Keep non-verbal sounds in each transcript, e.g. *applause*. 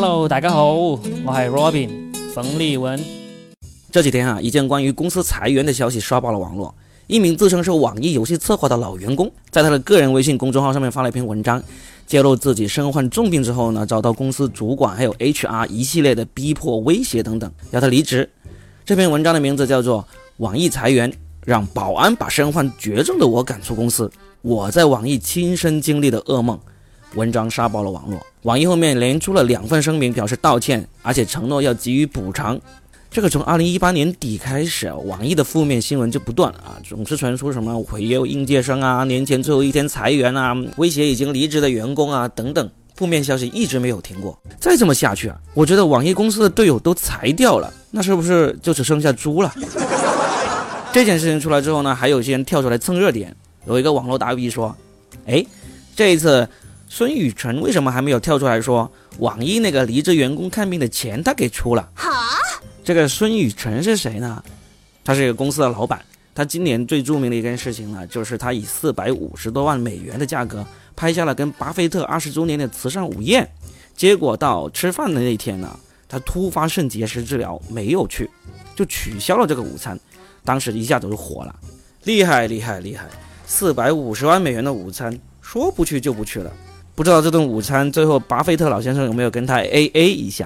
Hello，大家好，我系 Robin 冯立文。这几天啊，一件关于公司裁员的消息刷爆了网络。一名自称是网易游戏策划的老员工，在他的个人微信公众号上面发了一篇文章，揭露自己身患重病之后呢，遭到公司主管还有 HR 一系列的逼迫、威胁等等，要他离职。这篇文章的名字叫做《网易裁员让保安把身患绝症的我赶出公司》，我在网易亲身经历的噩梦。文章杀爆了网络，网易后面连出了两份声明表示道歉，而且承诺要给予补偿。这个从二零一八年底开始，网易的负面新闻就不断啊，总是传出什么会有应届生啊，年前最后一天裁员啊，威胁已经离职的员工啊等等，负面消息一直没有停过。再这么下去啊，我觉得网易公司的队友都裁掉了，那是不是就只剩下猪了？这件事情出来之后呢，还有些人跳出来蹭热点，有一个网络大 V 说：“哎，这一次。”孙雨辰为什么还没有跳出来说网易那个离职员工看病的钱他给出了？哈，这个孙雨辰是谁呢？他是一个公司的老板。他今年最著名的一件事情呢，就是他以四百五十多万美元的价格拍下了跟巴菲特二十周年的慈善午宴。结果到吃饭的那天呢，他突发肾结石治疗没有去，就取消了这个午餐。当时一下子就火了，厉害厉害厉害！四百五十万美元的午餐，说不去就不去了。不知道这顿午餐最后巴菲特老先生有没有跟他 A A *laughs* 一下？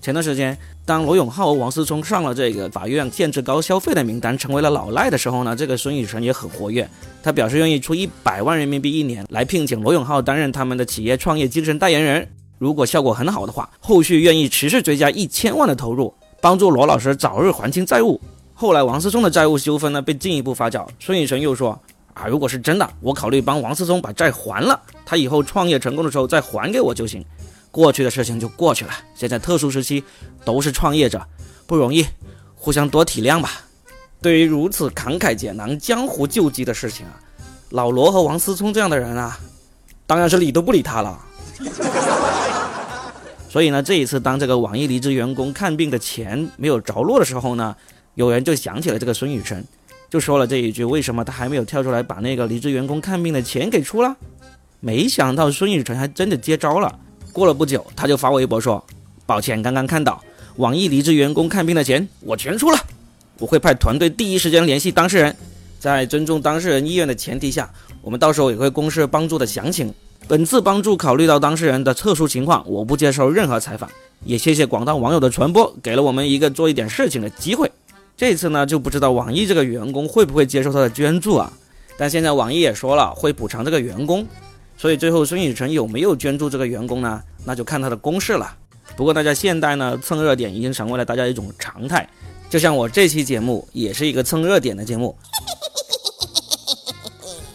前段时间，当罗永浩和王思聪上了这个法院限制高消费的名单，成为了老赖的时候呢，这个孙雨辰也很活跃，他表示愿意出一百万人民币一年来聘请罗永浩担任他们的企业创业精神代言人。如果效果很好的话，后续愿意持续追加一千万的投入，帮助罗老师早日还清债务。后来王思聪的债务纠纷呢被进一步发酵，孙雨辰又说。啊，如果是真的，我考虑帮王思聪把债还了，他以后创业成功的时候再还给我就行。过去的事情就过去了，现在特殊时期，都是创业者，不容易，互相多体谅吧。对于如此慷慨解囊、江湖救急的事情啊，老罗和王思聪这样的人啊，当然是理都不理他了。所以呢，这一次当这个网易离职员工看病的钱没有着落的时候呢，有人就想起了这个孙雨辰。就说了这一句，为什么他还没有跳出来把那个离职员工看病的钱给出了？没想到孙雨辰还真的接招了。过了不久，他就发微博说：“抱歉，刚刚看到网易离职员工看病的钱，我全出了。我会派团队第一时间联系当事人，在尊重当事人意愿的前提下，我们到时候也会公示帮助的详情。本次帮助考虑到当事人的特殊情况，我不接受任何采访。也谢谢广大网友的传播，给了我们一个做一点事情的机会。”这次呢就不知道网易这个员工会不会接受他的捐助啊？但现在网易也说了会补偿这个员工，所以最后孙雨辰有没有捐助这个员工呢？那就看他的公示了。不过大家现在呢蹭热点已经成为了大家一种常态，就像我这期节目也是一个蹭热点的节目。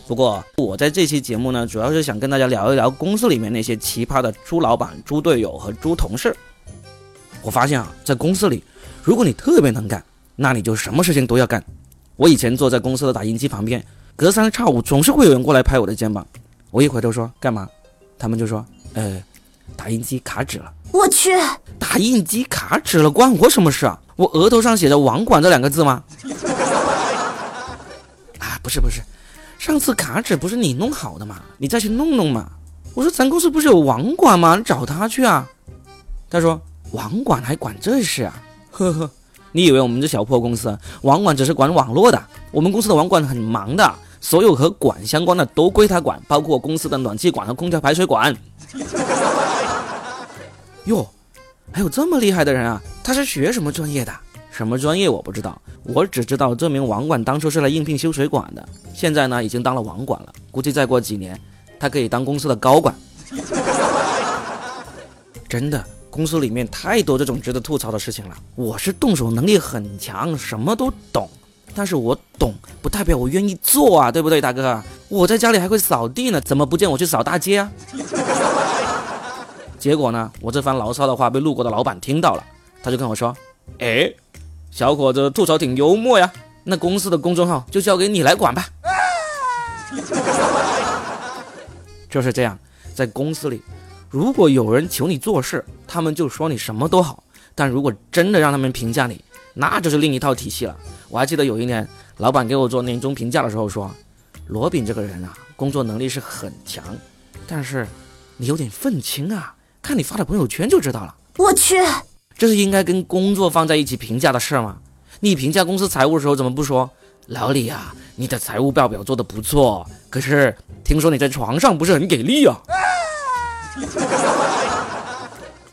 不过我在这期节目呢主要是想跟大家聊一聊公司里面那些奇葩的猪老板、猪队友和猪同事。我发现啊，在公司里，如果你特别能干，那你就什么事情都要干。我以前坐在公司的打印机旁边，隔三差五总是会有人过来拍我的肩膀。我一回头说干嘛，他们就说呃，打印机卡纸了。我去，打印机卡纸了关我什么事啊？我额头上写着网管这两个字吗？*laughs* 啊，不是不是，上次卡纸不是你弄好的吗？你再去弄弄嘛。我说咱公司不是有网管吗？你找他去啊。他说网管还管这事啊？呵呵。你以为我们这小破公司网管只是管网络的？我们公司的网管很忙的，所有和管相关的都归他管，包括公司的暖气管和空调排水管。*laughs* 哟，还有这么厉害的人啊！他是学什么专业的？什么专业我不知道，我只知道这名网管当初是来应聘修水管的，现在呢已经当了网管了，估计再过几年他可以当公司的高管。*laughs* 真的。公司里面太多这种值得吐槽的事情了。我是动手能力很强，什么都懂，但是我懂不代表我愿意做啊，对不对，大哥？我在家里还会扫地呢，怎么不见我去扫大街啊？*laughs* 结果呢，我这番牢骚的话被路过的老板听到了，他就跟我说：“哎，小伙子吐槽挺幽默呀，那公司的公众号就交给你来管吧。*laughs* ”就是这样，在公司里。如果有人求你做事，他们就说你什么都好；但如果真的让他们评价你，那就是另一套体系了。我还记得有一年，老板给我做年终评价的时候说：“罗炳这个人啊，工作能力是很强，但是你有点愤青啊，看你发的朋友圈就知道了。我去，这是应该跟工作放在一起评价的事吗？你评价公司财务的时候怎么不说，老李啊，你的财务报表做的不错，可是听说你在床上不是很给力啊？*laughs*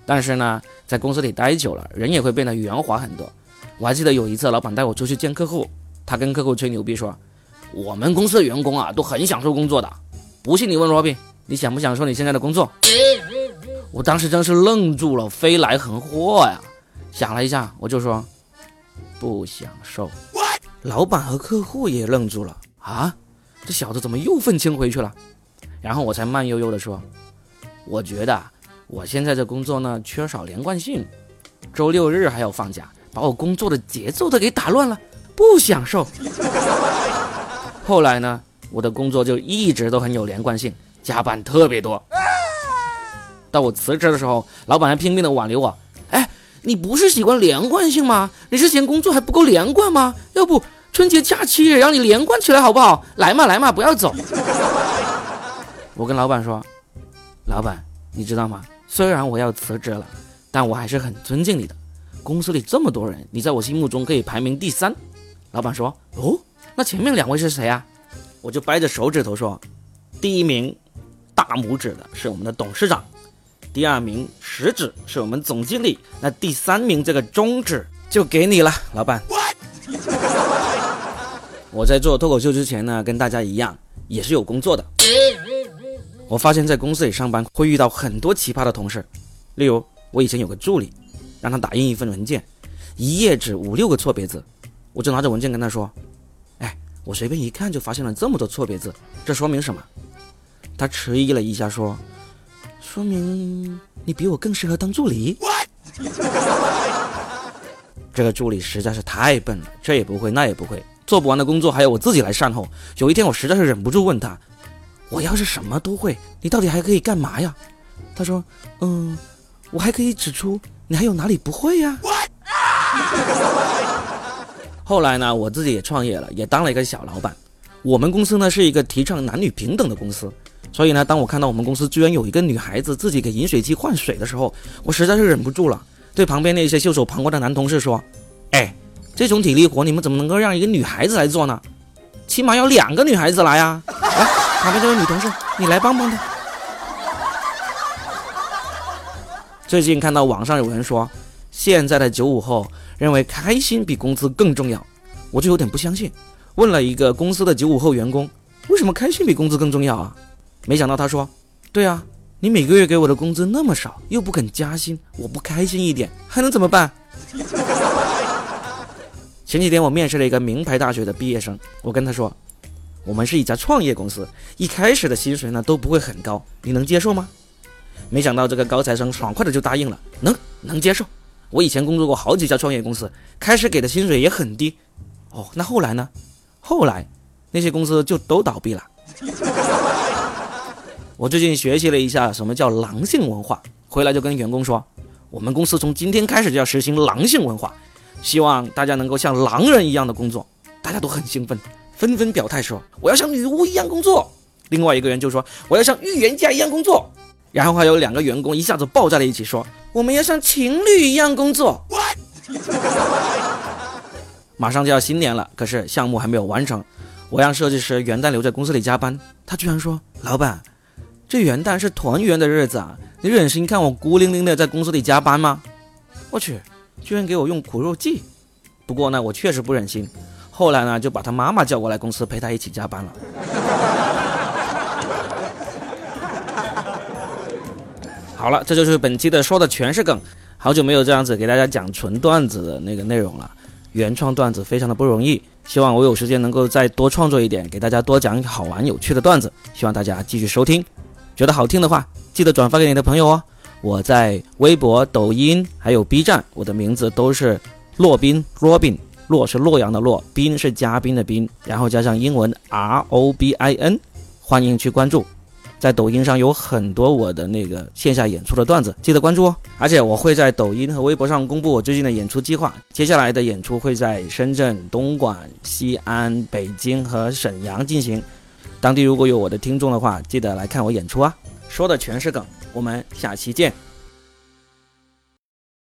但是呢，在公司里待久了，人也会变得圆滑很多。我还记得有一次，老板带我出去见客户，他跟客户吹牛逼说，我们公司的员工啊都很享受工作的。不信你问罗宾，你想不享受你现在的工作？*laughs* 我当时真是愣住了，飞来横祸呀！想了一下，我就说不享受。老板和客户也愣住了啊，这小子怎么又愤青回去了？然后我才慢悠悠的说，我觉得我现在这工作呢缺少连贯性，周六日还要放假，把我工作的节奏都给打乱了，不享受。后来呢，我的工作就一直都很有连贯性，加班特别多。到我辞职的时候，老板还拼命的挽留我。哎，你不是喜欢连贯性吗？你是嫌工作还不够连贯吗？要不春节假期也让你连贯起来好不好？来嘛来嘛，不要走。我跟老板说，老板，你知道吗？虽然我要辞职了，但我还是很尊敬你的。公司里这么多人，你在我心目中可以排名第三。老板说，哦，那前面两位是谁啊？我就掰着手指头说，第一名大拇指的是我们的董事长。第二名食指是我们总经理，那第三名这个中指就给你了，老板。我在做脱口秀之前呢，跟大家一样，也是有工作的。我发现，在公司里上班会遇到很多奇葩的同事，例如我以前有个助理，让他打印一份文件，一页纸五六个错别字，我就拿着文件跟他说：“哎，我随便一看就发现了这么多错别字，这说明什么？”他迟疑了一下说。说明你比我更适合当助理。*laughs* 这个助理实在是太笨了，这也不会那也不会，做不完的工作还要我自己来善后。有一天我实在是忍不住问他：“我要是什么都会，你到底还可以干嘛呀？”他说：“嗯，我还可以指出你还有哪里不会呀。*laughs* ”后来呢，我自己也创业了，也当了一个小老板。我们公司呢是一个提倡男女平等的公司。所以呢，当我看到我们公司居然有一个女孩子自己给饮水机换水的时候，我实在是忍不住了，对旁边那些袖手旁观的男同事说：“哎，这种体力活你们怎么能够让一个女孩子来做呢？起码要两个女孩子来呀！来，旁边这位女同事，你来帮帮她。”最近看到网上有人说，现在的九五后认为开心比工资更重要，我就有点不相信。问了一个公司的九五后员工，为什么开心比工资更重要啊？没想到他说：“对啊，你每个月给我的工资那么少，又不肯加薪，我不开心一点还能怎么办？” *laughs* 前几天我面试了一个名牌大学的毕业生，我跟他说：“我们是一家创业公司，一开始的薪水呢都不会很高，你能接受吗？”没想到这个高材生爽快的就答应了：“能，能接受。我以前工作过好几家创业公司，开始给的薪水也很低。哦，那后来呢？后来那些公司就都倒闭了。”我最近学习了一下什么叫狼性文化，回来就跟员工说，我们公司从今天开始就要实行狼性文化，希望大家能够像狼人一样的工作。大家都很兴奋，纷纷表态说我要像女巫一样工作。另外一个人就说我要像预言家一样工作。然后还有两个员工一下子抱在了一起说我们要像情侣一样工作。马上就要新年了，可是项目还没有完成，我让设计师元旦留在公司里加班，他居然说老板。这元旦是团圆的日子啊，你忍心看我孤零零的在公司里加班吗？我去，居然给我用苦肉计！不过呢，我确实不忍心。后来呢，就把他妈妈叫过来公司陪他一起加班了。*laughs* 好了，这就是本期的说的全是梗。好久没有这样子给大家讲纯段子的那个内容了，原创段子非常的不容易。希望我有时间能够再多创作一点，给大家多讲好玩有趣的段子。希望大家继续收听。觉得好听的话，记得转发给你的朋友哦。我在微博、抖音还有 B 站，我的名字都是洛宾 Robin，洛是洛阳的洛，宾是嘉宾的宾，然后加上英文 R O B I N，欢迎去关注。在抖音上有很多我的那个线下演出的段子，记得关注哦。而且我会在抖音和微博上公布我最近的演出计划，接下来的演出会在深圳、东莞、西安、北京和沈阳进行。当地如果有我的听众的话，记得来看我演出啊！说的全是梗，我们下期见。